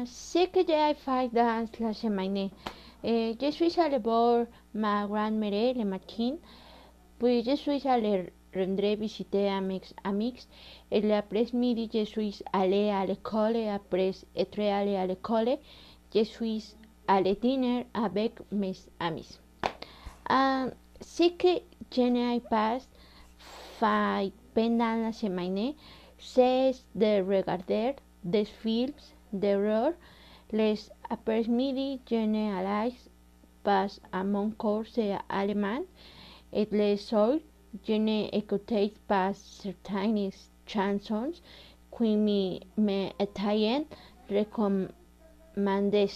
Uh, c'est que j'ai fait dans la semaine. Euh, je suis allé voir ma grand-mère le matin, puis je suis allé rendre visiter à mes amis. Et l'après-midi, je suis allé à l'école. Après être allé à l'école, je suis allé dîner avec mes amis. Uh, ce que je n'ai pas fait pendant la semaine, c'est de regarder des films d'horreur. Les après-midi, je n'allais pas à mon cours allemand et les soirs, je n'écoutais pas certaines chansons qui m'étaient recommandées.